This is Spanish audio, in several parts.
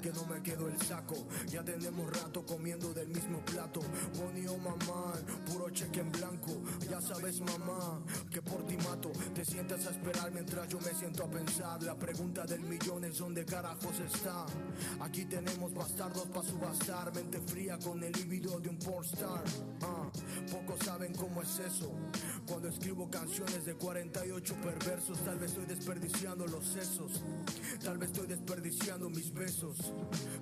que no me quedo el saco. Ya tenemos rato comiendo del mismo plato. Money o mamá, puro cheque en blanco. Ya sabes, mamá, que por ti mato. Te sientas a esperar mientras yo me siento a pensar. La pregunta del millón es dónde carajos está. Aquí tenemos bastardos para subastar. Mente fría con el líbido de un pornstar. Ah, pocos saben cómo es eso. Cuando escribo canciones de 48 perversos, tal vez estoy desperdiciando los sesos. Tal vez estoy desperdiciando mis besos.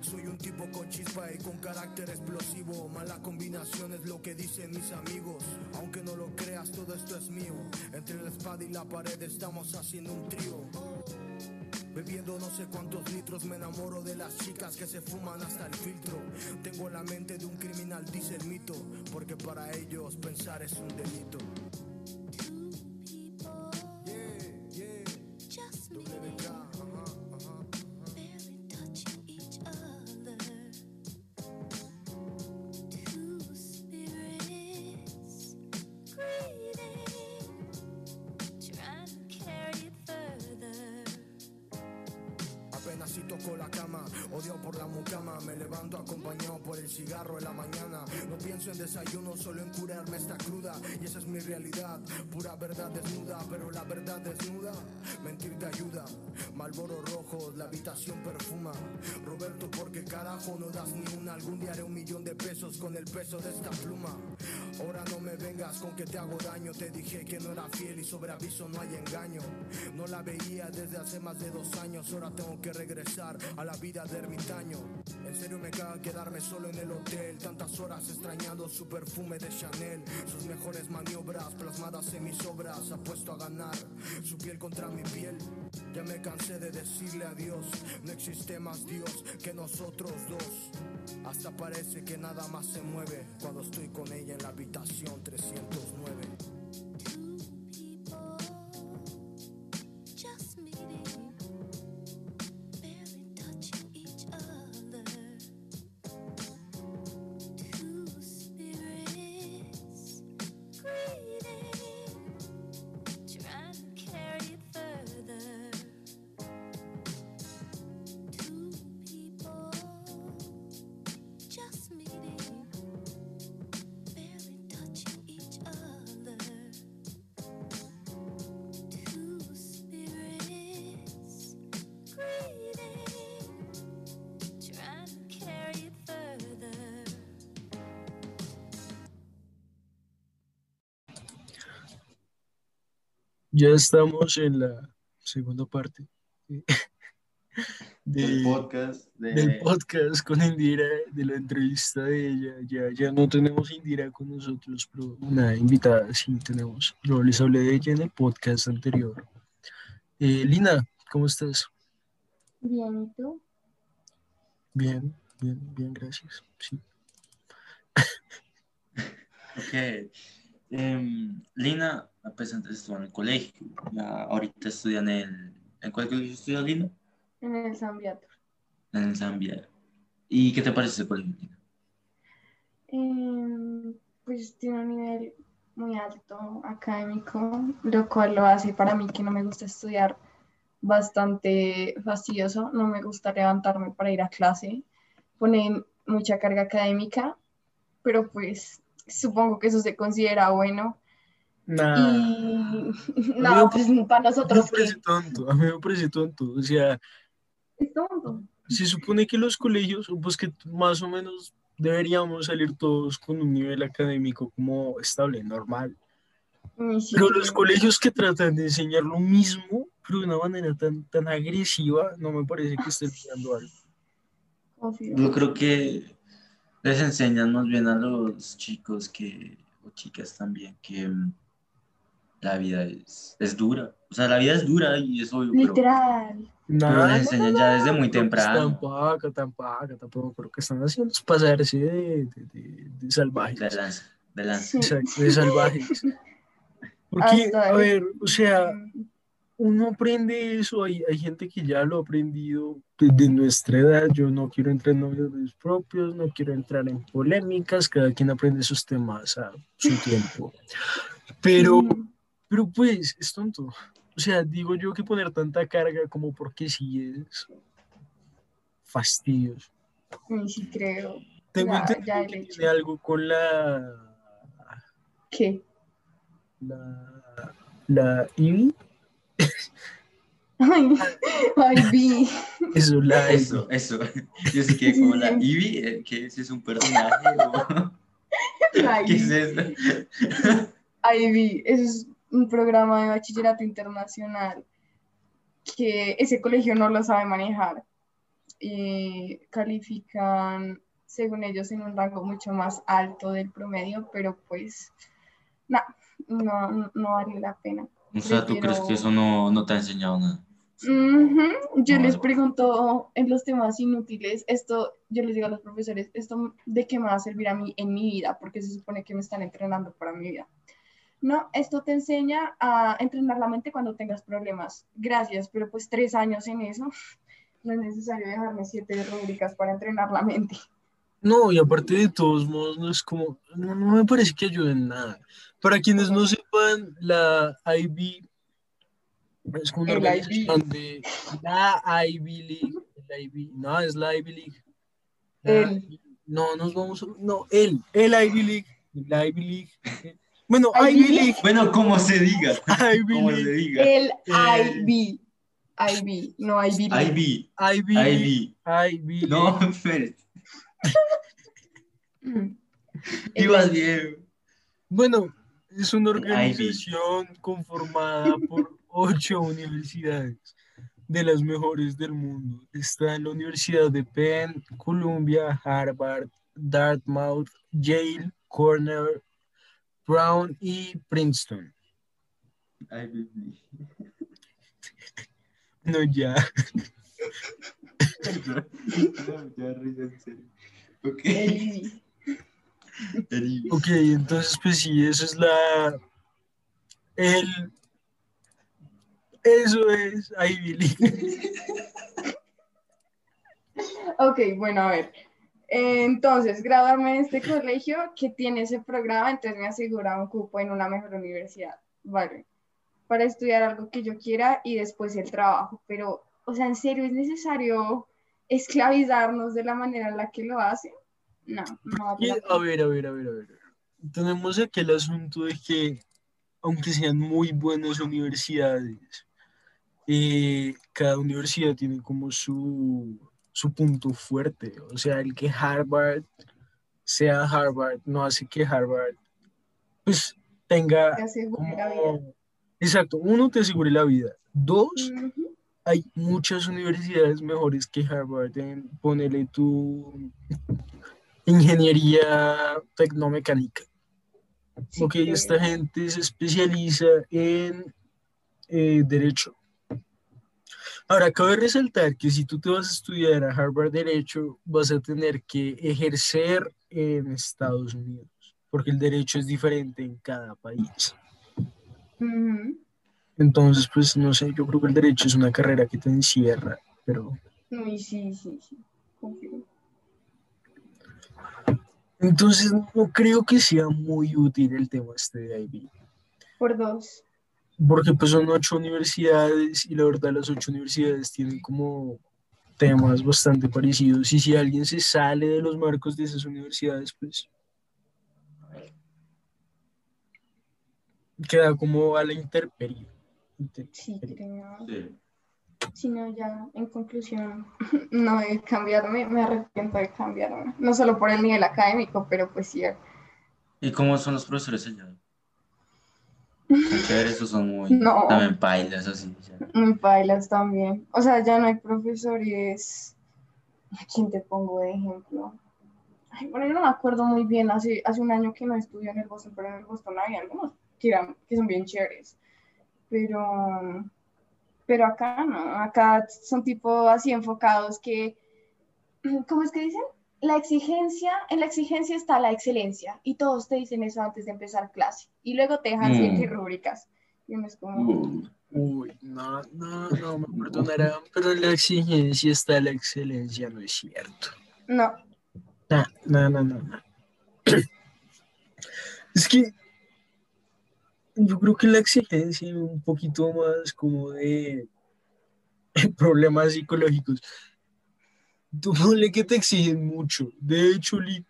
Soy un tipo con chispa y con carácter explosivo. Mala combinación es lo que dicen mis amigos. Aunque no lo creas, todo esto es mío. Entre la espada y la pared estamos haciendo un trío. Bebiendo no sé cuántos litros me enamoro de las chicas que se fuman hasta el filtro. Tengo la mente de un criminal, dice el mito, porque para ellos pensar es un delito. Pura verdad desnuda, pero la verdad desnuda. Mentir te ayuda. Malboro rojo, la habitación perfuma. Roberto, porque carajo no das ni una? Algún día haré un millón de pesos con el peso de esta pluma. Ahora no me vengas con que te hago daño. Te dije que no era fiel y sobre aviso no hay engaño. No la veía desde hace más de dos años. Ahora tengo que regresar a la vida de ermitaño. En serio me caga quedarme solo en el hotel. Tantas horas extrañando su perfume de Chanel. Sus mejores maniobras plasmadas en mis obras. Apuesto a ganar su piel contra mi piel. Ya me cansé de decirle adiós. No existe más Dios que nosotros dos. Hasta parece que nada más se mueve cuando estoy con ella en la habitación 309. Ya estamos en la segunda parte del podcast, del podcast con Indira, de la entrevista de ella. Ya, ya no tenemos Indira con nosotros, pero una invitada sí tenemos. Yo les hablé de ella en el podcast anterior. Eh, Lina, ¿cómo estás? Bien, ¿y tú? Bien, bien, bien, gracias. Sí. ok. Em, Lina, pues antes estuvo en el colegio, ahorita estudia en el... ¿En cuál colegio estudia Lina? En el San En el San ¿Y qué te parece ese colegio, em, pues tiene un nivel muy alto académico, lo cual lo hace para mí que no me gusta estudiar bastante fastidioso, no me gusta levantarme para ir a clase, pone mucha carga académica, pero pues supongo que eso se considera bueno. no, pues para nosotros. A mí me parece tonto, a mí me parece tonto. O sea, es tonto. Se supone que los colegios, pues que más o menos deberíamos salir todos con un nivel académico como estable, normal. pero los colegios que tratan de enseñar lo mismo, pero de una manera tan, tan agresiva, no me parece que estén enseñando algo. Yo creo que les enseñan más bien a los chicos que, o chicas también, que mm, la vida es, es dura. O sea, la vida es dura y es obvio. Literal. Pero, les enseñan ya desde muy temprano. Tampoco, tampoco, tampoco. Creo que están haciendo es pasarse de, de, de, salvajes. De lanza, de lanza. Exacto, de salvajes. Porque, a ver, o sea, uno aprende eso, hay, hay gente que ya lo ha aprendido desde nuestra edad, yo no quiero entrar en novios propios, no quiero entrar en polémicas, cada quien aprende sus temas a su tiempo. Pero, pero pues, es tonto. O sea, digo yo que poner tanta carga como porque sí es fastidios. Sí, creo. Tengo entendido que tiene algo con la... ¿Qué? La... La Ivy. Ay, Ivy. Eso, la Eso, eso. Yo sé que como la Ivy, eh, que ese es un personaje. ¿Qué es eso? Ivy, es un programa de bachillerato internacional que ese colegio no lo sabe manejar. Y califican, según ellos, en un rango mucho más alto del promedio, pero pues, no, no, no vale la pena. O sea, ¿tú crees que eso no, no te ha enseñado nada? Yo les pregunto en los temas inútiles, esto, yo les digo a los profesores, esto de qué me va a servir a mí en mi vida, porque se supone que me están entrenando para mi vida. No, esto te enseña a entrenar la mente cuando tengas problemas. Gracias, pero pues tres años en eso, no es necesario dejarme siete rúbricas para entrenar la mente. No, y aparte de todos modos, no es como, no, no me parece que ayuden nada. Para quienes no sepan, la IB es una organización de la Ivy League. no, es la Ivy League. no, nos vamos No, él. El Ivy League. La Ivy League. Bueno, Ivy, League. Bueno, como se diga. Ivy como Se diga. El Ivy. Ivy, no Ivy League. Ivy. Ivy. Ivy. Ivy. No, Fer. Ibas bien. Bueno, es una organización conformada por ocho universidades de las mejores del mundo. Está en la Universidad de Penn, Columbia, Harvard, Dartmouth, Yale, Cornell, Brown y Princeton. No, ya. okay. ok, entonces pues sí, eso es la el eso es Ivy League. ok, bueno, a ver. Entonces, graduarme en este colegio que tiene ese programa, entonces me asegura un cupo en una mejor universidad. Vale. Para estudiar algo que yo quiera y después el trabajo. Pero, o sea, ¿en serio es necesario esclavizarnos de la manera en la que lo hacen? No, no. A ver, a ver, a ver, a ver. Tenemos aquí el asunto de que, aunque sean muy buenas universidades, eh, cada universidad tiene como su, su punto fuerte. O sea, el que Harvard sea Harvard no hace que Harvard pues tenga como, exacto, uno te asegure la vida. Dos, hay muchas universidades mejores que Harvard en ponerle tu ingeniería tecnomecánica. porque esta gente se especializa en eh, derecho Ahora, cabe resaltar que si tú te vas a estudiar a Harvard Derecho, vas a tener que ejercer en Estados Unidos, porque el derecho es diferente en cada país. Entonces, pues no sé, yo creo que el derecho es una carrera que te encierra, pero... Sí, sí, sí, sí. Confío. Entonces, no creo que sea muy útil el tema este de IB. Por dos porque pues son ocho universidades y la verdad las ocho universidades tienen como temas bastante parecidos y si alguien se sale de los marcos de esas universidades pues queda como a la intemperie. Sí, creo. Si no, ya en conclusión, no de cambiarme, me arrepiento de cambiarme. No solo por el nivel académico, pero pues sí. ¿Y cómo son los profesores allá? Esos son muy. También pailas, así. Muy pailas también. O sea, ya no hay profesores. ¿A quién te pongo de ejemplo? Ay, bueno, yo no me acuerdo muy bien. Hace, hace un año que no estudié en el Boston, pero en el Boston hay algunos que, que son bien chéveres. Pero. Pero acá no. Acá son tipo así enfocados que. ¿Cómo es que dicen? La exigencia, en la exigencia está la excelencia y todos te dicen eso antes de empezar clase y luego te dejan mm. rúbricas. Y uno es como... Uy, no, no, no me perdonarán, pero en la exigencia está la excelencia, no es cierto. No. No, no, no, no. Es que yo creo que la exigencia es un poquito más como de problemas psicológicos tú le que te exigen mucho. De hecho, Lee,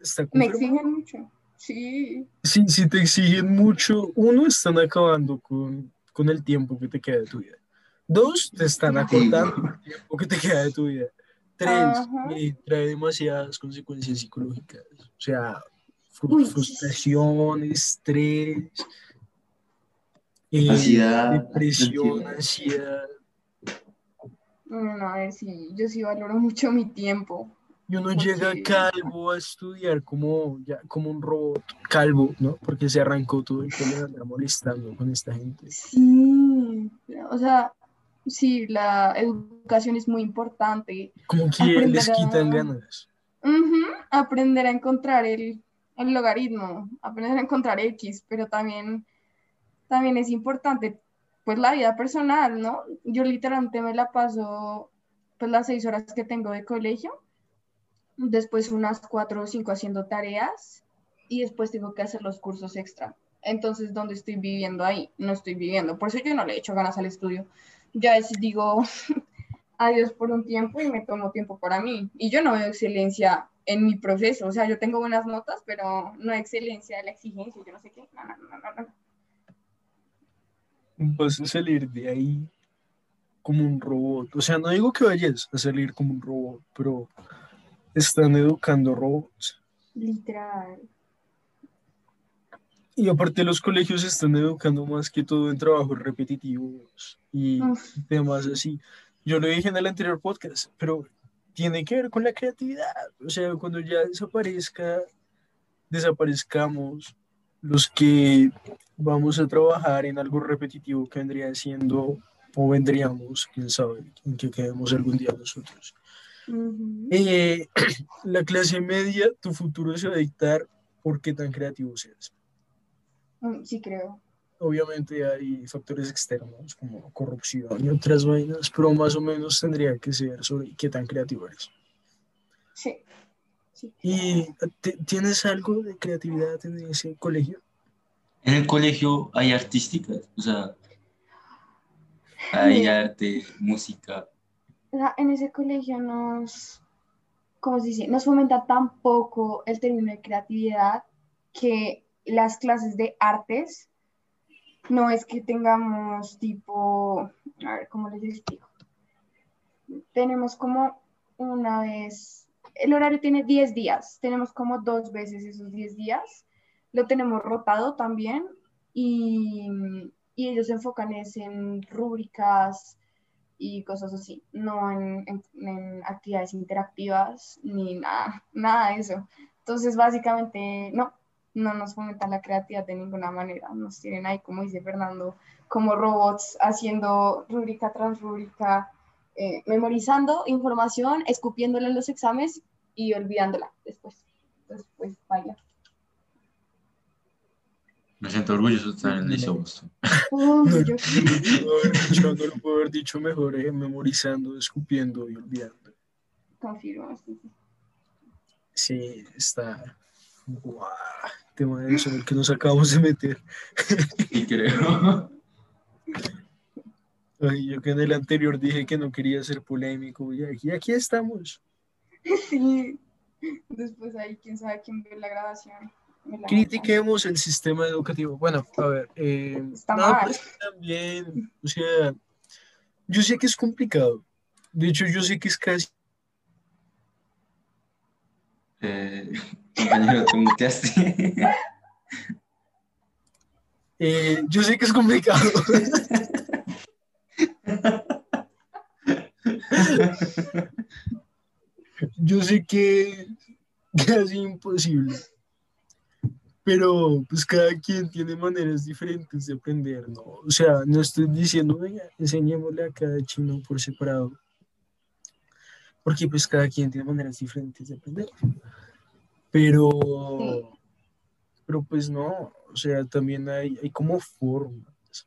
está Me exigen mucho, sí. Sí, si te exigen mucho, uno, están acabando con, con el tiempo que te queda de tu vida. Dos, te están acortando el tiempo que te queda de tu vida. Tres, eh, trae demasiadas consecuencias psicológicas. O sea, frustración, estrés, eh, ansiedad, depresión, ansiedad. No, no, a ver, sí, yo sí valoro mucho mi tiempo. Y uno llega calvo a estudiar como, ya, como un robot calvo, ¿no? Porque se arrancó todo el pelo andar molestando con esta gente. Sí, o sea, sí, la educación es muy importante. Como que les quitan ganas. aprender a encontrar el, el, logaritmo, aprender a encontrar X, pero también, también es importante pues la vida personal, ¿no? Yo literalmente me la paso pues las seis horas que tengo de colegio, después unas cuatro o cinco haciendo tareas y después tengo que hacer los cursos extra. Entonces, ¿dónde estoy viviendo ahí? No estoy viviendo. Por eso yo no le echo ganas al estudio. Ya veces digo adiós por un tiempo y me tomo tiempo para mí. Y yo no veo excelencia en mi proceso. O sea, yo tengo buenas notas, pero no excelencia de la exigencia. Yo no sé qué. No, no, no, no, no vas a salir de ahí como un robot. O sea, no digo que vayas a salir como un robot, pero están educando robots. Literal. Y aparte los colegios están educando más que todo en trabajos repetitivos y temas así. Yo lo dije en el anterior podcast, pero tiene que ver con la creatividad. O sea, cuando ya desaparezca, desaparezcamos los que vamos a trabajar en algo repetitivo que vendría siendo o vendríamos, quién sabe, en que quedemos algún día nosotros. Eh, la clase media, tu futuro se va a dictar por qué tan creativo seas. Mm, sí, creo. Obviamente hay factores externos como corrupción y otras vainas, pero más o menos tendría que ser sobre qué tan creativo eres. Sí. ¿Y tienes algo de creatividad en ese colegio? En el colegio hay artísticas, o sea, hay arte, música. O sea, en ese colegio nos, ¿cómo se dice? Nos fomenta tan poco el término de creatividad que las clases de artes no es que tengamos tipo, a ver, ¿cómo les explico? Tenemos como una vez, el horario tiene 10 días, tenemos como dos veces esos 10 días lo tenemos rotado también y, y ellos se enfocan en rúbricas y cosas así, no en, en, actividades interactivas ni nada, nada de eso. Entonces, básicamente, no, no nos fomentan la creatividad de ninguna manera. Nos tienen ahí, como dice Fernando, como robots haciendo rúbrica tras rúbrica, eh, memorizando información, escupiéndola en los exámenes y olvidándola después. Entonces, pues, vaya. Me siento orgulloso de estar en ese Boston. no, no, lo puedo haber dicho mejor, eh, memorizando, escupiendo y olvidando. Confirmo. Sí, está. Guau, tema de eso en el que nos acabamos de meter. Y creo. Ay, yo que en el anterior dije que no quería ser polémico y aquí, aquí estamos. Sí, después ahí quién sabe quién ve la grabación critiquemos el sistema educativo. Bueno, a ver, eh, pues también, o sea, yo sé que es complicado. De hecho, yo sé que es casi. Eh, compañero, te muteaste. Eh, yo sé que es complicado. yo sé que es casi imposible pero pues cada quien tiene maneras diferentes de aprender, ¿no? O sea, no estoy diciendo, venga, enseñémosle a cada chino por separado, porque pues cada quien tiene maneras diferentes de aprender. Pero, pero pues no, o sea, también hay, hay como formas.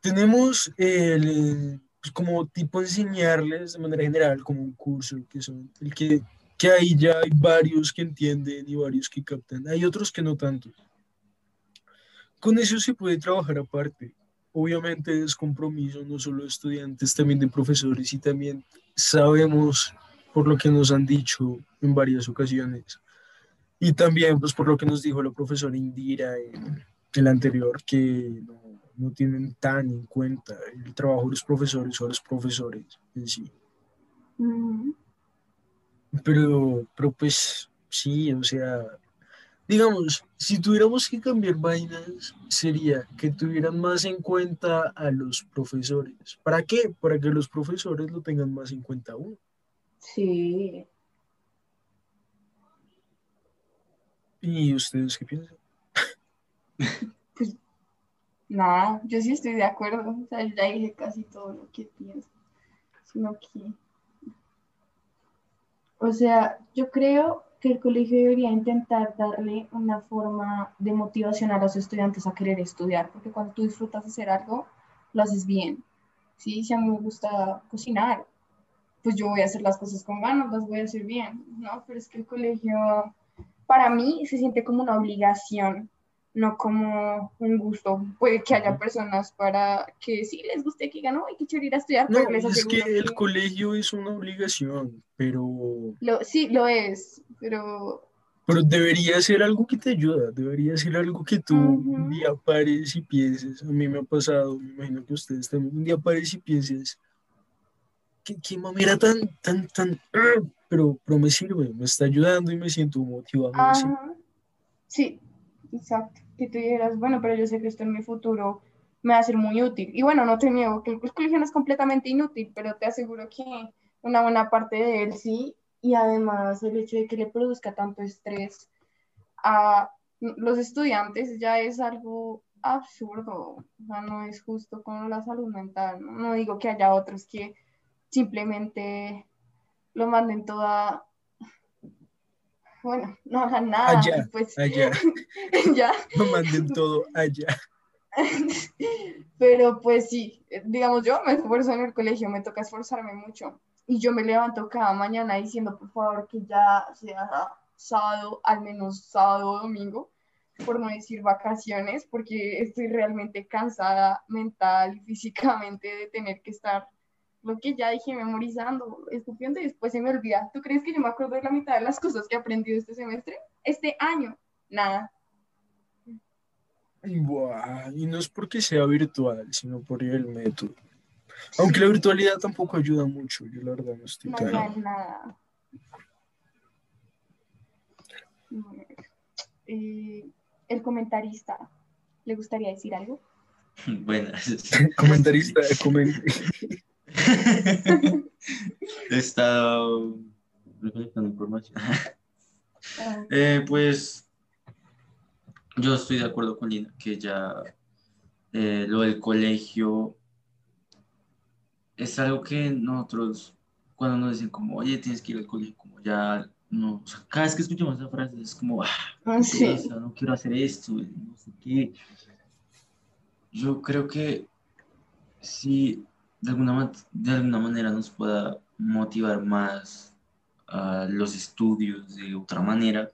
Tenemos el, pues como tipo enseñarles de manera general, como un curso, que son el que que ahí ya hay varios que entienden y varios que captan. Hay otros que no tanto. Con eso se puede trabajar aparte. obviamente es compromiso no solo de estudiantes, también de profesores y también sabemos por lo que nos han dicho en varias ocasiones y también pues por lo que nos dijo la profesora Indira en el anterior que no, tienen tan en cuenta el trabajo de los profesores o los profesores en sí. Pero, pero pues sí, o sea, digamos, si tuviéramos que cambiar vainas, sería que tuvieran más en cuenta a los profesores. ¿Para qué? Para que los profesores lo tengan más en cuenta uno. Sí. ¿Y ustedes qué piensan? Pues nada, yo sí estoy de acuerdo. O sea, ya dije casi todo lo que pienso. Sino que. O sea, yo creo que el colegio debería intentar darle una forma de motivación a los estudiantes a querer estudiar, porque cuando tú disfrutas hacer algo, lo haces bien. ¿sí? Si a mí me gusta cocinar, pues yo voy a hacer las cosas con ganas, las voy a hacer bien, ¿no? Pero es que el colegio, para mí, se siente como una obligación no como un gusto. Puede que haya personas para que sí les guste que ganó y que quiero ir a estudiar. No, es que el colegio es una obligación, pero... Lo, sí, lo es, pero... Pero debería ser algo que te ayuda, debería ser algo que tú un día pares y pienses. A mí me ha pasado, me imagino que ustedes también, un día pares y pienses, ¿qué, qué mamera tan, tan, tan... Pero, pero me sirve, me está ayudando y me siento motivado. Sí, exacto que tú dijeras, bueno, pero yo sé que esto en mi futuro me va a ser muy útil. Y bueno, no te niego que el colegio no es completamente inútil, pero te aseguro que una buena parte de él sí, y además el hecho de que le produzca tanto estrés a los estudiantes ya es algo absurdo, o sea, no es justo con la salud mental. No, no digo que haya otros que simplemente lo manden toda bueno, no hagan nada. Allá, pues, allá. ya. No manden todo allá. Pero pues sí, digamos, yo me esfuerzo en el colegio, me toca esforzarme mucho. Y yo me levanto cada mañana diciendo, por favor, que ya sea sábado, al menos sábado o domingo, por no decir vacaciones, porque estoy realmente cansada mental y físicamente de tener que estar lo que ya dije memorizando, escupiendo y después se me olvida. ¿Tú crees que yo me acuerdo de la mitad de las cosas que he aprendido este semestre? Este año, nada. y no es porque sea virtual, sino por el método. Aunque la virtualidad tampoco ayuda mucho, yo la verdad no estoy No nada. Eh, el comentarista, ¿le gustaría decir algo? Buenas. comentarista, comente. He estado recolectando información. Eh, pues yo estoy de acuerdo con Lina que ya eh, lo del colegio es algo que nosotros cuando nos dicen como, oye, tienes que ir al colegio, como ya no, o sea, cada vez que escuchamos esa frase es como, ah, ah no quiero hacer esto, no sé qué. Yo creo que si de alguna, de alguna manera nos pueda motivar más a los estudios de otra manera,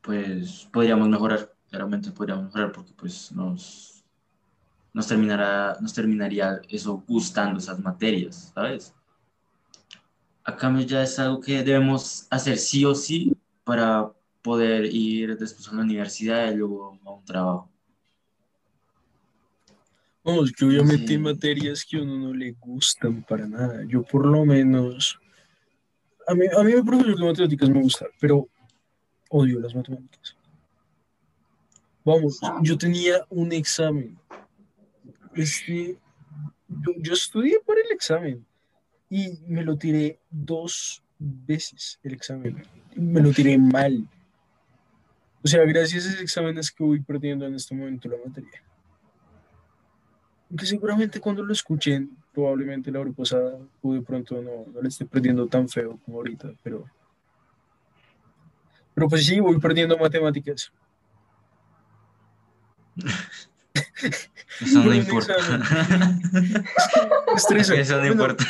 pues podríamos mejorar, claramente podríamos mejorar porque pues nos, nos, terminará, nos terminaría eso gustando esas materias, ¿sabes? A cambio ya es algo que debemos hacer sí o sí para poder ir después a la universidad y luego a un trabajo. Vamos, que obviamente hay materias que a uno no le gustan para nada. Yo por lo menos, a mí, a mí el profesor de matemáticas me gusta, pero odio las matemáticas. Vamos, yo tenía un examen. Este, yo, yo estudié para el examen y me lo tiré dos veces el examen. Me lo tiré mal. O sea, gracias a ese examen es que voy perdiendo en este momento la materia que seguramente cuando lo escuchen, probablemente la pasada, o de pronto no, no le esté perdiendo tan feo como ahorita, pero... Pero pues sí, voy perdiendo matemáticas. Eso no importa. Eso no importa.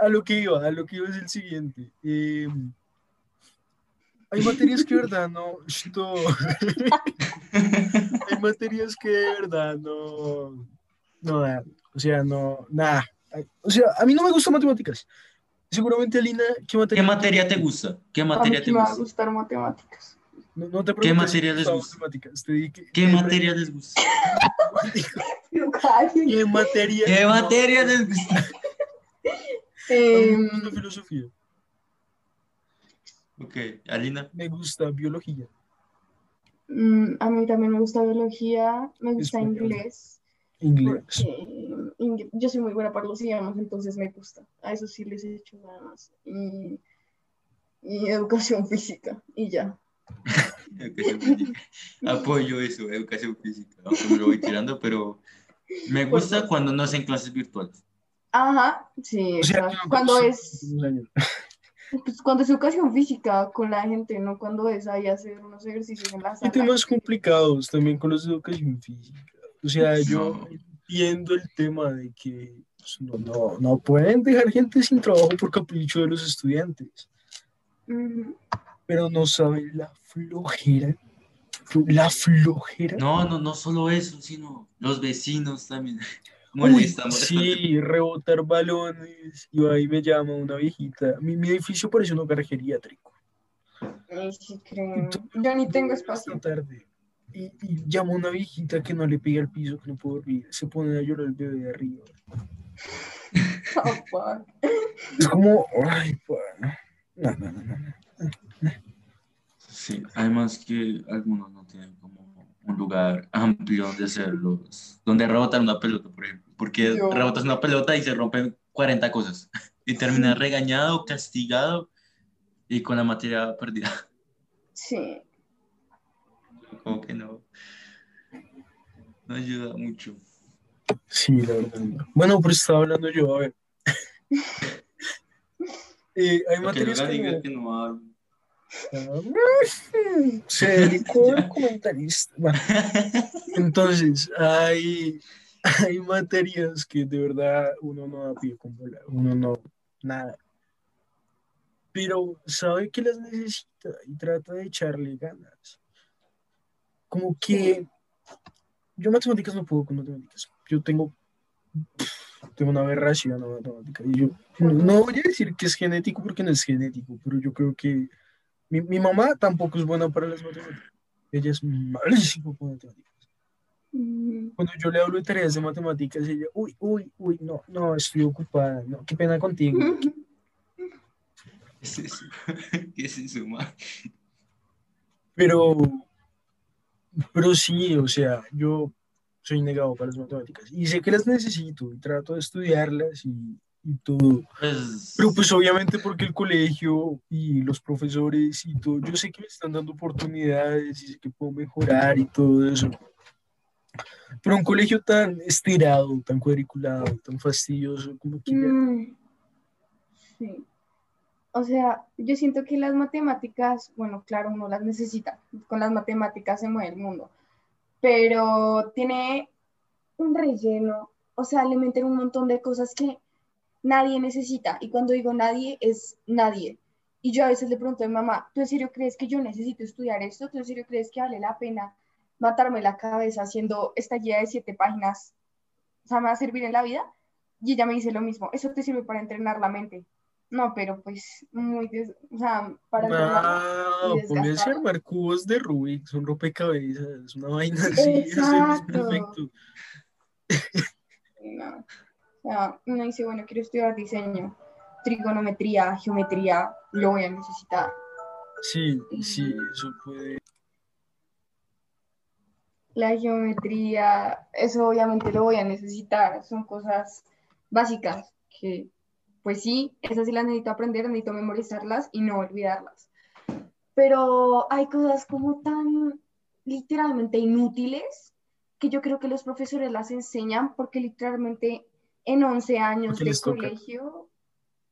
a lo que iba, a lo que iba es el siguiente. Eh, hay materias que de verdad no, hay materias que de verdad no, no o sea, no, nada, o sea, a mí no me gustan matemáticas. Seguramente, Alina, ¿qué materia? ¿Qué materia te gusta? ¿Qué materia te gusta? me va a gustar matemáticas. No, no te ¿Qué materia les gusta? ¿Qué materia les gusta? ¿Qué materia? ¿Qué materia les gusta? Eh, me filosofía. Ok, Alina. Me gusta biología. Mm, a mí también me gusta biología, me gusta inglés. Inglés. yo soy muy buena para los idiomas, entonces me gusta. A eso sí les he hecho nada más. Y, educación física, y ya. Apoyo eso, educación física. Aunque me lo voy tirando, pero me gusta cuando no hacen clases virtuales. Ajá, sí. cuando es. Pues cuando es educación física con la gente, no cuando es ahí hacer unos ejercicios en la sala. Hay temas complicados también con los de educación física. O sea, yo entiendo el tema de que pues, no, no, no, pueden dejar gente sin trabajo por capricho de los estudiantes. Pero no saben la flojera. La flojera. No, no, no solo eso, sino los vecinos también. Molestan, sí, rebotar balones. Y ahí me llama una viejita. Mi, mi edificio parece un hogar geriátrico. Sí, creo. Yo ni tengo espacio. Tarde y, y llama a una viejita que no le pega al piso, que no puede dormir. Se pone a llorar el bebé de arriba. Oh, es como, ay, bueno. No, no, no, no, Sí, además que algunos no tienen como un lugar amplio donde hacerlos, donde rebotar una pelota, por ejemplo, porque rebotas una pelota y se rompen 40 cosas y terminas regañado, castigado y con la materia perdida. Sí, como que no, no ayuda mucho. Sí, la verdad. Bueno, pero estaba hablando yo, a ver. eh, hay materias que, no... que no hablo. Se dedicó a comentarista. Bueno, entonces, hay, hay materias que de verdad uno no da pie con uno no, nada. Pero sabe que las necesita y trata de echarle ganas como que yo matemáticas no puedo con matemáticas. Yo tengo, tengo una aberración a matemáticas. Y yo no voy a decir que es genético porque no es genético, pero yo creo que mi, mi mamá tampoco es buena para las matemáticas. Ella es malísima con matemáticas. Mm. Cuando yo le hablo de tareas de matemáticas, ella, uy, uy, uy, no, no, estoy ocupada, no, qué pena contigo. ¿Qué es eso? ¿Qué es eso, Pero, pero sí, o sea, yo soy negado para las matemáticas y sé que las necesito y trato de estudiarlas y, y todo. Pues pero pues obviamente porque el colegio y los profesores y todo, yo sé que me están dando oportunidades y sé que puedo mejorar y todo eso. Pero un colegio tan estirado, tan cuadriculado, tan fastidioso, como que... Mm, sí. O sea, yo siento que las matemáticas, bueno, claro, uno las necesita, con las matemáticas se mueve el mundo, pero tiene un relleno, o sea, le meten un montón de cosas que nadie necesita, y cuando digo nadie, es nadie. Y yo a veces le pregunto a mi mamá, ¿tú en serio crees que yo necesito estudiar esto? ¿Tú en serio crees que vale la pena matarme la cabeza haciendo esta guía de siete páginas? O sea, ¿me va a servir en la vida? Y ella me dice lo mismo, eso te sirve para entrenar la mente. No, pero pues muy, o sea, para no, pónganse a armar cubos de Rubik, son rompecabezas, una vaina así, eso es perfecto. No, sea, uno dice, bueno, quiero estudiar diseño, trigonometría, geometría, lo voy a necesitar. Sí, sí, eso puede. La geometría, eso obviamente lo voy a necesitar, son cosas básicas que pues sí, esas sí las necesito aprender, necesito memorizarlas y no olvidarlas. Pero hay cosas como tan literalmente inútiles que yo creo que los profesores las enseñan porque literalmente en 11 años de colegio,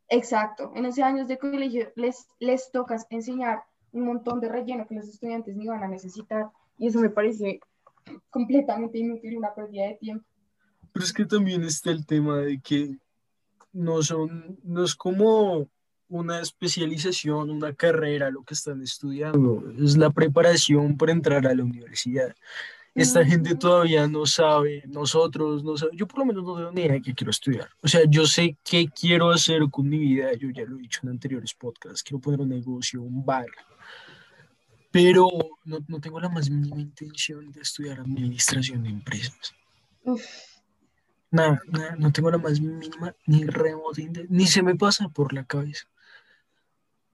exacto, en 11 años de colegio les, les toca enseñar un montón de relleno que los estudiantes ni van a necesitar y eso me parece completamente inútil, una pérdida de tiempo. Pero es que también está el tema de que no son, no es como una especialización, una carrera, lo que están estudiando, es la preparación para entrar a la universidad. Esta gente todavía no sabe, nosotros no sabemos, yo por lo menos no tengo ni idea de qué quiero estudiar. O sea, yo sé qué quiero hacer con mi vida, yo ya lo he dicho en anteriores podcasts, quiero poner un negocio, un bar, pero no, no tengo la más mínima intención de estudiar administración de empresas. Nada, nada, no tengo la más mínima ni remota, ni se me pasa por la cabeza.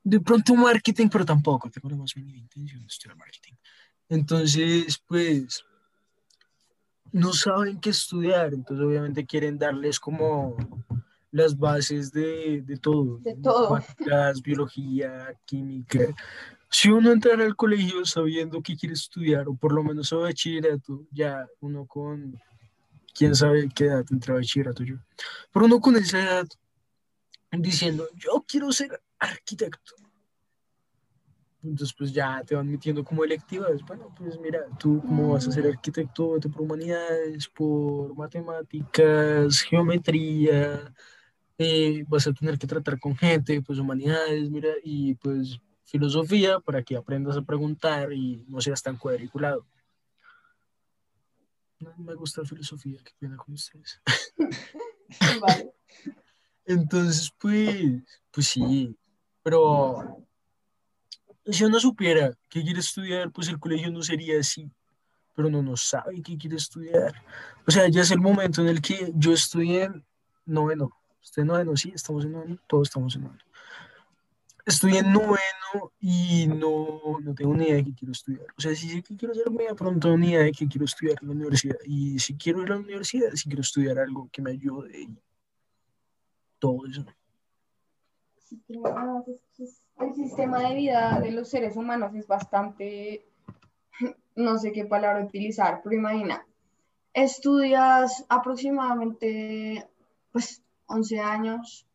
De pronto marketing, pero tampoco tengo la más mínima intención de estudiar marketing. Entonces, pues, no saben qué estudiar, entonces obviamente quieren darles como las bases de, de todo. De todo. biología, química. Si uno entra al colegio sabiendo qué quiere estudiar, o por lo menos a bachillerato, ya uno con, quién sabe qué edad entra a bachillerato yo, pero uno con esa edad diciendo, yo quiero ser arquitecto entonces, pues ya te van metiendo como electivas. Bueno, pues mira, tú cómo vas a ser arquitecto, vete por humanidades, por matemáticas, geometría, eh, vas a tener que tratar con gente, pues humanidades, mira, y pues filosofía para que aprendas a preguntar y no seas tan cuadriculado. No me gusta filosofía, qué pena con ustedes. vale. Entonces, pues, pues sí, pero si uno supiera qué quiere estudiar, pues el colegio no sería así, pero no, no sabe qué quiere estudiar. O sea, ya es el momento en el que yo estudié en noveno. Usted noveno, sí, estamos en noveno, todos estamos en noveno. Estoy en noveno y no, no tengo ni idea de qué quiero estudiar. O sea, si sé que quiero hacer media pronto, ni idea de qué quiero estudiar en la universidad. Y si quiero ir a la universidad, si quiero estudiar algo que me ayude todo eso. Sí, el sistema de vida de los seres humanos es bastante, no sé qué palabra utilizar, pero imagina, estudias aproximadamente, pues, 11 años,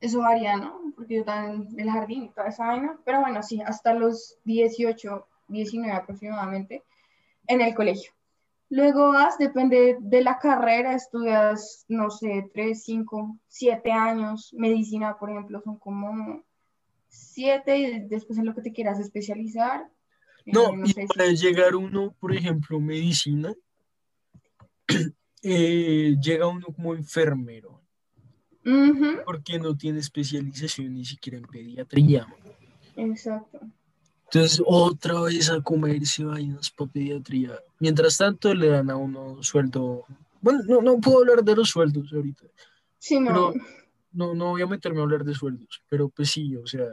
eso varía, ¿no? Porque yo también el jardín y toda esa vaina, pero bueno, sí, hasta los 18, 19 aproximadamente, en el colegio. Luego vas, depende de la carrera, estudias, no sé, 3, 5, 7 años. Medicina, por ejemplo, son como siete y después en lo que te quieras especializar. Eh, no, y para llegar uno, por ejemplo, medicina, eh, llega uno como enfermero, porque no tiene especialización ni siquiera en pediatría. Exacto. Entonces, otra vez a comerse vainas para pediatría. Mientras tanto, le dan a uno sueldo. Bueno, no, no puedo hablar de los sueldos ahorita. Sí, no. No, no voy a meterme a hablar de sueldos, pero pues sí, o sea,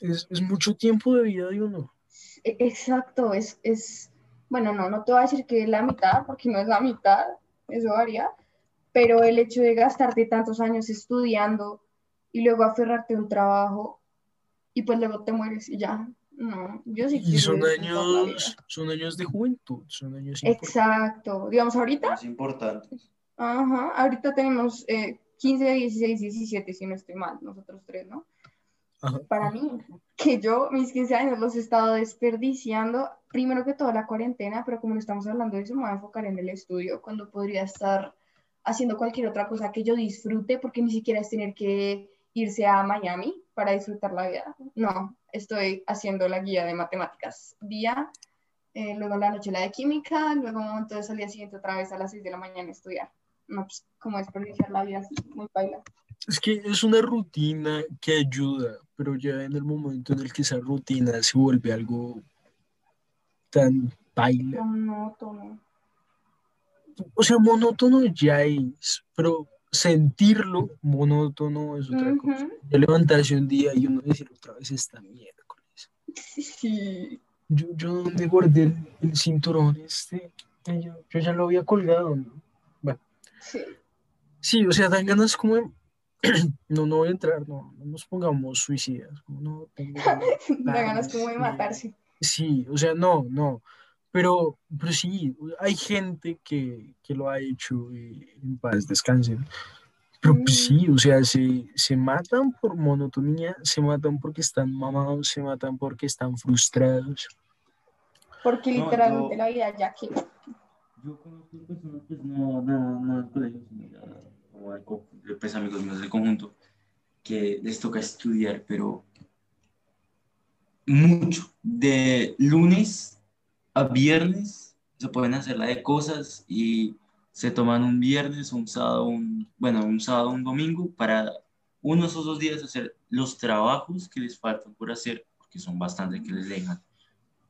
es, mucho tiempo de vida de uno. E, exacto, es, es, bueno, no, no te voy a decir que es la mitad, porque no es la mitad, eso varía, pero el hecho de gastarte tantos años estudiando y luego aferrarte a un trabajo y pues luego te mueres y ya. No, yo sí. Y son años, son años de juventud, son años Exacto. Digamos, ahorita. Es importante. Ajá, ahorita tenemos eh, 15, 16, 17, si no estoy mal, nosotros tres, ¿no? Para mí, que yo mis 15 años los he estado desperdiciando, primero que toda la cuarentena, pero como no estamos hablando de eso, me voy a enfocar en el estudio, cuando podría estar haciendo cualquier otra cosa que yo disfrute, porque ni siquiera es tener que irse a Miami para disfrutar la vida. No, estoy haciendo la guía de matemáticas día, eh, luego la noche la de química, luego entonces al día siguiente otra vez a las 6 de la mañana estudiar. No, pues como desperdiciar la vida así, muy baila. Es que es una rutina que ayuda, pero ya en el momento en el que esa rutina se vuelve algo tan baila. Monótono. O sea, monótono ya es, pero sentirlo monótono es otra cosa. Ya levantarse un día y uno decir otra vez esta miércoles. Sí. Yo, yo donde guardé el, cinturón este, yo, yo, ya lo había colgado, ¿no? Sí. Sí, o sea, dan ganas como no, no voy a entrar, no, no nos pongamos suicidas. No tengo ganas como de matarse. Sí, o sea, no, no. Pero, pero sí, hay gente que, que lo ha hecho y en paz descansen. Pero pues sí, o sea, se, se matan por monotonía, se matan porque están mamados, se matan porque están frustrados. Porque literalmente la vida ya que... Yo conozco personas, pues no, no, no del colegio, sino ya, o algo, pues amigos míos del conjunto, que les toca estudiar, pero mucho. De lunes a viernes se pueden hacer la de cosas y se toman un viernes, un sábado, un, bueno, un sábado, un domingo para unos o dos días hacer los trabajos que les faltan por hacer, porque son bastantes que les dejan,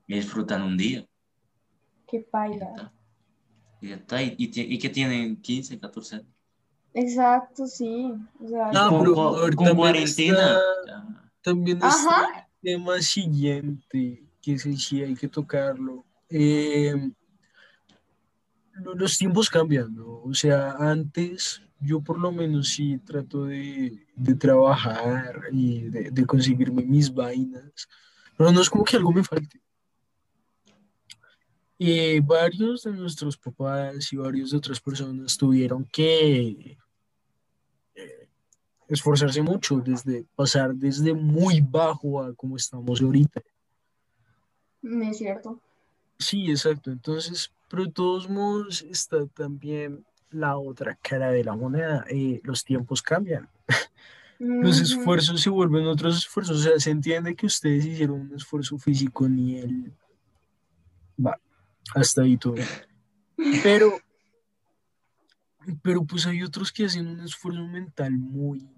y disfrutan un día. Qué paila. Y, está, y, y, que tienen 15, 14 años. Exacto, sí. O sea, no, con, pero con, con cuarentena. también está el tema siguiente, que sí, sí hay que tocarlo. Eh, los tiempos cambian, ¿no? O sea, antes yo por lo menos sí trato de, de trabajar y de, de, conseguirme mis vainas, pero no es como que algo me falte. Y varios de nuestros papás y varios de otras personas tuvieron que eh, esforzarse mucho desde pasar desde muy bajo a como estamos ahorita. Es cierto. Sí, exacto. Entonces, pero de todos modos está también la otra cara de la moneda. Eh, los tiempos cambian. Los esfuerzos se vuelven otros esfuerzos. O sea, se entiende que ustedes hicieron un esfuerzo físico ni el... Va, hasta ahí todo. Pero, pero pues hay otros que hacen un esfuerzo mental muy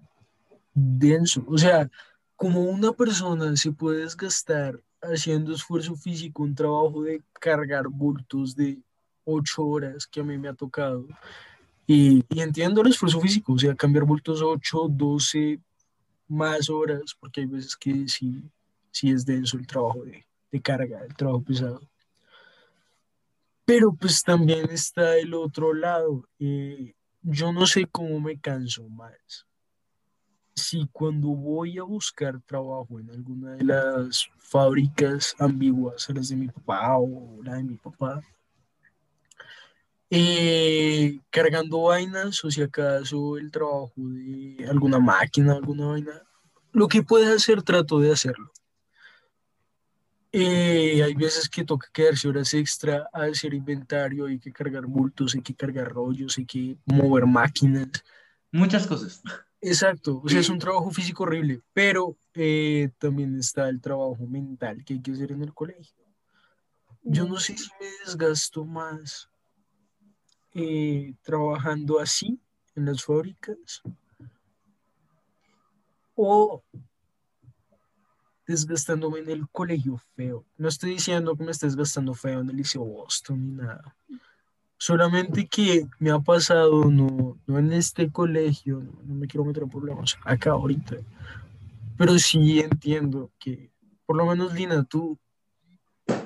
denso. O sea, como una persona se puede desgastar haciendo esfuerzo físico, un trabajo de cargar bultos de ocho horas que a mí me ha tocado. Y, y entiendo el esfuerzo físico, o sea, cambiar bultos 8, 12 más horas, porque hay veces que sí, sí es denso el trabajo de, de carga, el trabajo pesado. Pero pues también está el otro lado. Eh, yo no sé cómo me canso más si cuando voy a buscar trabajo en alguna de las fábricas ambiguas, las de mi papá o la de mi papá, eh, cargando vainas o si acaso el trabajo de alguna máquina, alguna vaina, lo que pueda hacer trato de hacerlo. Eh, hay veces que toca quedarse horas extra a hacer inventario, hay que cargar bultos, hay que cargar rollos, hay que mover máquinas. Muchas cosas. Exacto, o sea, es un trabajo físico horrible, pero eh, también está el trabajo mental que hay que hacer en el colegio. Yo no sé si me desgasto más eh, trabajando así en las fábricas o desgastándome en el colegio feo. No estoy diciendo que me estés gastando feo en el Liceo Boston ni nada. Solamente que me ha pasado, no, no en este colegio, no, me quiero meter en problemas acá ahorita, pero sí entiendo que, por lo menos Lina, tú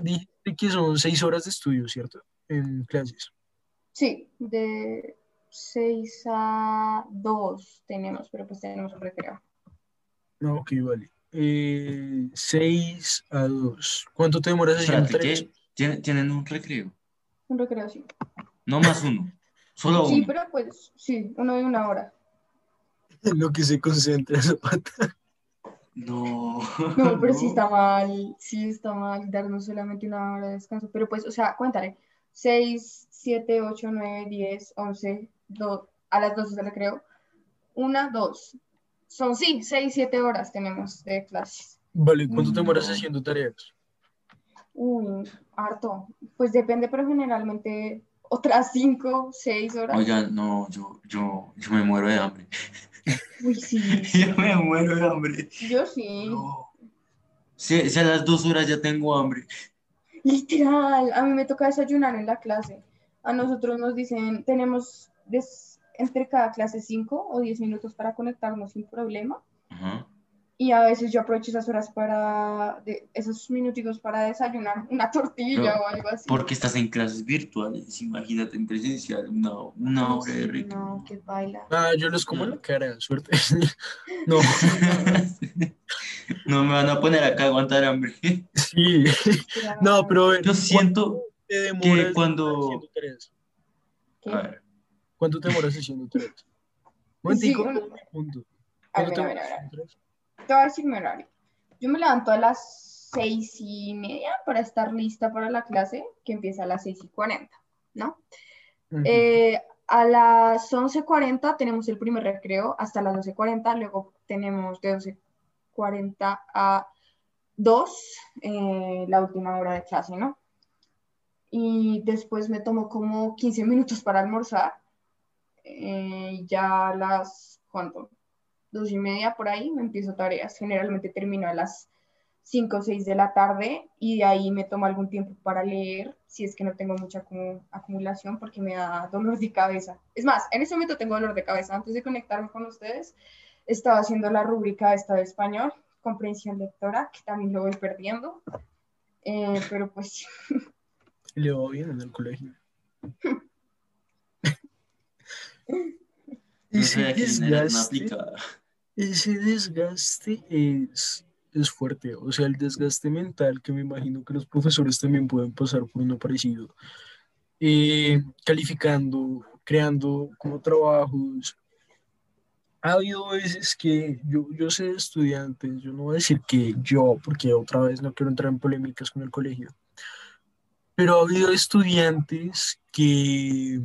dijiste que son seis horas de estudio, ¿cierto? En clases. Sí, de seis a dos tenemos, pero pues tenemos un recreo. No, ok, vale. Eh, seis a dos. ¿Cuánto te demoras haciendo tres? ¿Tienen un recreo? Un recreo, sí. No más uno. Solo sí, uno. pero pues sí, uno de una hora. Lo que se concentra Zapata. No. No, pero sí está mal, sí está mal darnos solamente una hora de descanso. Pero pues, o sea, cuéntale. 6, 7, 8, 9, 10, 11, 2, a las 12 se le creo. Una, dos. Son sí, 6, 7 horas tenemos de clases. Vale, ¿cuánto te demoras haciendo tareas? Uy, harto. Pues depende, pero generalmente otras 5, 6 horas. Oigan, no, yo, yo, yo me muero de hambre. Uy, sí. yo me muero de hambre. Yo sí. No. Si, si a las dos horas ya tengo hambre. Literal, a mí me toca desayunar en la clase. A nosotros nos dicen, tenemos entre cada clase 5 o 10 minutos para conectarnos sin problema. Ajá. Y a veces yo aprovecho esas horas para, de, esos minutitos para desayunar una tortilla Pero, o algo así. Porque estás en clases virtuales, imagínate en presencial, una, una hora de ritmo. No, que baila. Ah, yo les como en la cara, suerte. no, no me van a poner acá a aguantar hambre. sí. No, pero Yo siento ¿cuánto te demoras cuando-. A ver, ¿Cuánto te demoras haciendo tareas? Sí, Momentico, un- punto. A ¿Cuánto ver, te a ver, demoras a ver. haciendo tareas? Te voy a decir mi horario. Yo me levanto a las seis y media para estar lista para la clase, que empieza a las seis y cuarenta, ¿no? Ujú. Eh, a las 11.40 tenemos el primer recreo hasta las 12.40, luego tenemos de 12.40 a 2 eh, la última hora de clase, ¿no? Y después me tomo como 15 minutos para almorzar. Eh, ya a las, ¿cuánto? Dos y media por ahí me empiezo tareas. Generalmente termino a las 5 o 6 de la tarde y de ahí me tomo algún tiempo para leer, si es que no tengo mucha acumulación porque me da dolor de cabeza. Es más, en ese momento tengo dolor de cabeza. Antes de conectarme con ustedes, estaba haciendo la rúbrica esta de español, comprensión lectora, que también lo voy perdiendo. Eh, pero pues... Le va bien en el colegio. ese desgaste, ese desgaste es es fuerte, o sea, el desgaste mental que me imagino que los profesores también pueden pasar por uno parecido, eh, calificando, creando como trabajos. Ha habido veces que yo, yo sé de estudiantes, yo no voy a decir que yo, porque otra vez no quiero entrar en polémicas con el colegio, pero ha habido estudiantes que,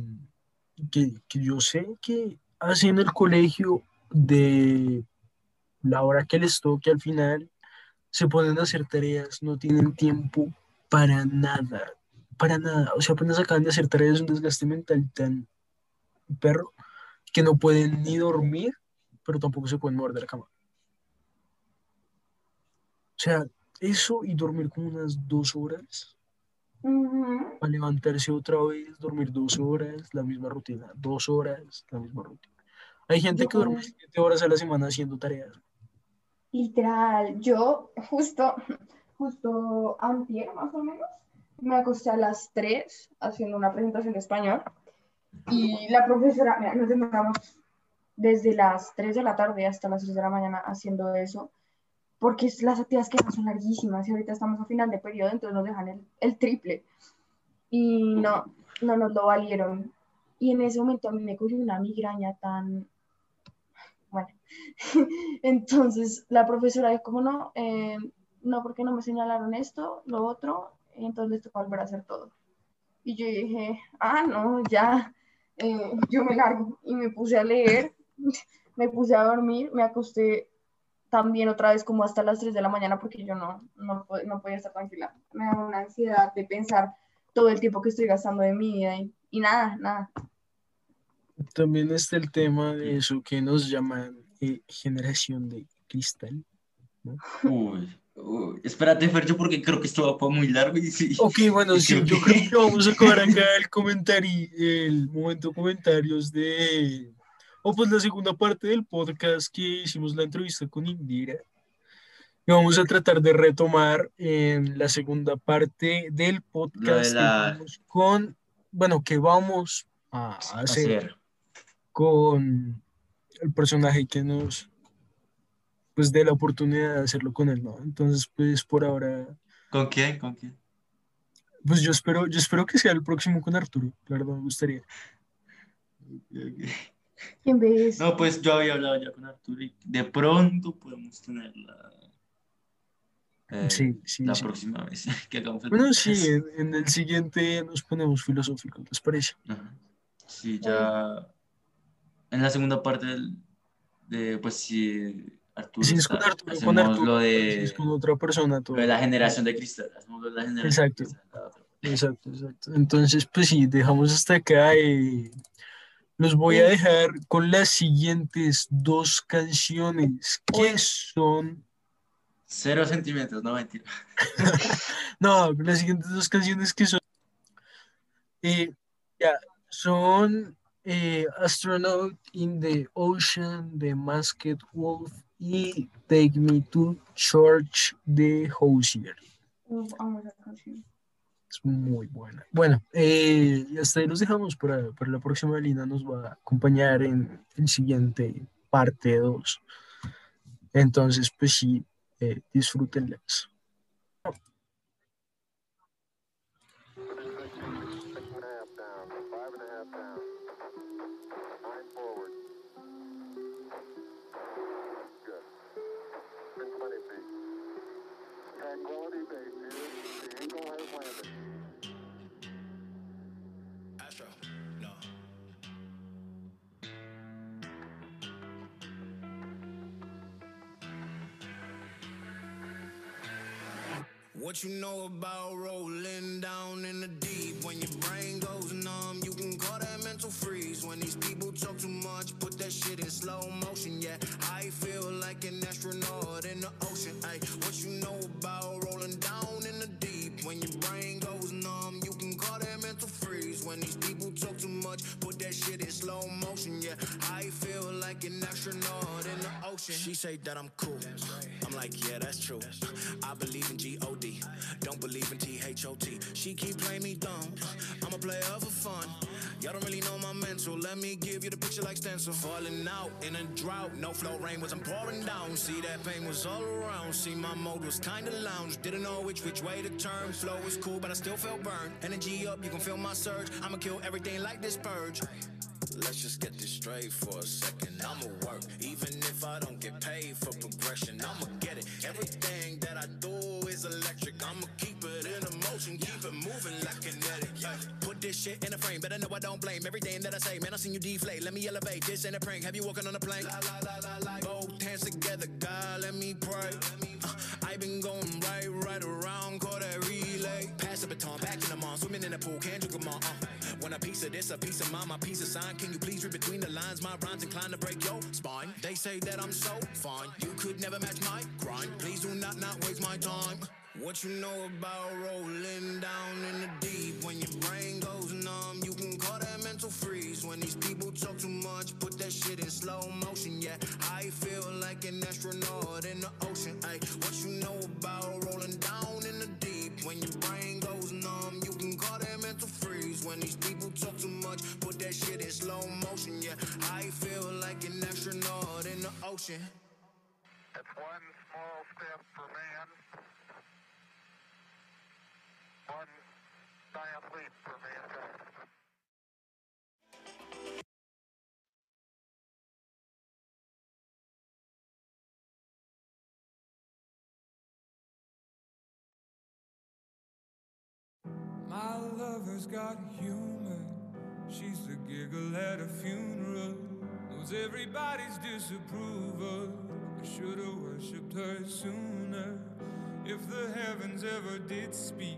que, que yo sé que hacen el colegio de la hora que les toque al final se ponen a hacer tareas, no tienen tiempo para nada, para nada. O sea, apenas acaban de hacer tareas, un desgaste mental tan perro que no pueden ni dormir, pero tampoco se pueden mover de la cama. O sea, eso y dormir como unas dos horas, a levantarse otra vez, dormir dos horas, la misma rutina, dos horas, la misma rutina. Hay gente que duerme siete horas a la semana haciendo tareas. Literal, yo justo, justo antier más o menos, me acosté a las 3 haciendo una presentación de español y la profesora, mira, nos demoramos desde las 3 de la tarde hasta las 3 de la mañana haciendo eso, porque las actividades que son larguísimas y ahorita estamos a final de periodo, entonces nos dejan el, el triple. Y no, no nos lo valieron. Y en ese momento a mí me cogió una migraña tan bueno, entonces la profesora dijo, como no, eh, no, porque no me señalaron esto, lo otro, entonces les tocó volver a hacer todo. Y yo dije, ah, no, ya, eh, yo me largo. Y me puse a leer, me puse a dormir, me acosté también otra vez como hasta las 3 de la mañana porque yo no, no, no podía estar tranquila. Me da una ansiedad de pensar todo el tiempo que estoy gastando de mi vida y, y nada, nada también está el tema de eso que nos llaman eh, generación de cristal. Uy, espérate, Fercho, porque creo que esto va para muy largo. Y sí, ok, bueno, sí, yo creo que vamos a acabar acá el comentario, el momento comentarios de, o pues la segunda parte del podcast que hicimos la entrevista con Indira. Y vamos a tratar de retomar en la segunda parte del podcast con, bueno, que vamos a hacer con el personaje que nos pues dé la oportunidad de hacerlo con él, ¿no? Entonces, pues por ahora. ¿Con quién? ¿Con quién? Pues yo espero, yo espero que sea el próximo con Arturo, la verdad me gustaría. ¿Quién ves? No, pues yo había hablado ya con Arturo y de pronto podemos tener la, eh, sí, sí, la próxima vez que hagamos el Bueno, sí, en, el siguiente nos ponemos filosóficos, ¿les parece? Sí, ya en la segunda parte de, pues si Arturo, si es con Arturo, con Arturo lo de, si es con otra persona. Todo. Lo de la generación de cristal. exacto. exacto, exacto. Entonces, pues sí, dejamos hasta acá. y los voy a dejar con las siguientes dos canciones que son... Cero sentimientos, no mentira. no, las siguientes dos canciones que son... Eh, ya, son eh, Astronaut in the Ocean de Masked Wolf y Take Me to Church de Hosier. Es muy buena. Bueno, eh, hasta ahí los dejamos para, la próxima. Lina nos va a acompañar en el siguiente parte 2. Entonces, pues sí, eh, disfrútenlas. What you know about rolling down in the deep? When your brain goes numb, you can call that mental freeze. When these people talk too much, put that shit in slow motion. Yeah, I feel like an astronaut in the ocean. Ay, what you know about rolling down in the deep? When your brain goes numb, you can call that mental freeze. When these people talk too much, put that shit in slow motion. Yeah, I feel like an astronaut in the ocean. She say that I'm cool. I'm like, yeah, that's true. I believe Keep playing me dumb. I'm a player for fun. Y'all don't really know my mental. Let me give you the picture like stencil. Falling out in a drought. No flow rain was I'm pouring down. See that pain was all around. See my mode was kinda lounge. Didn't know which which way to turn. Flow was cool, but I still felt burned. Energy up, you can feel my surge. I'ma kill everything like this purge. Let's just get this straight for a second. I'ma work, even if I don't get paid for progression. Moving like kinetic. Yeah. Put this shit in a frame, better know I don't blame everything that I say. Man, I seen you deflate. Let me elevate. This ain't a prank. Have you walking on a plane? La, la, la, la, la. Both hands together, God, let me pray. Uh, I been going right, right around, call that relay. Pass the baton, back in the mall, swimming in the pool, can't drink them all. Uh. When a piece of this, a piece of mine, my piece of sign. Can you please read between the lines? My rhymes inclined to break your spine. They say that I'm so fine. You could never match my grind. Please do not not waste my time. What you know about rolling down in the deep? When your brain goes numb, you can call that mental freeze. When these people talk too much, put that shit in slow motion. Yeah, I feel like an astronaut in the ocean. Ay, what you know about rolling down in the deep? When your brain goes numb, you can call that mental freeze. When these people talk too much, put that shit in slow motion. Yeah, I feel like an astronaut in the ocean. It's one small step for man, one giant leap for mankind. My lover's got humor. She's the giggle at a funeral. Knows everybody's disapproval. I should've worshipped her sooner. If the heavens ever did speak,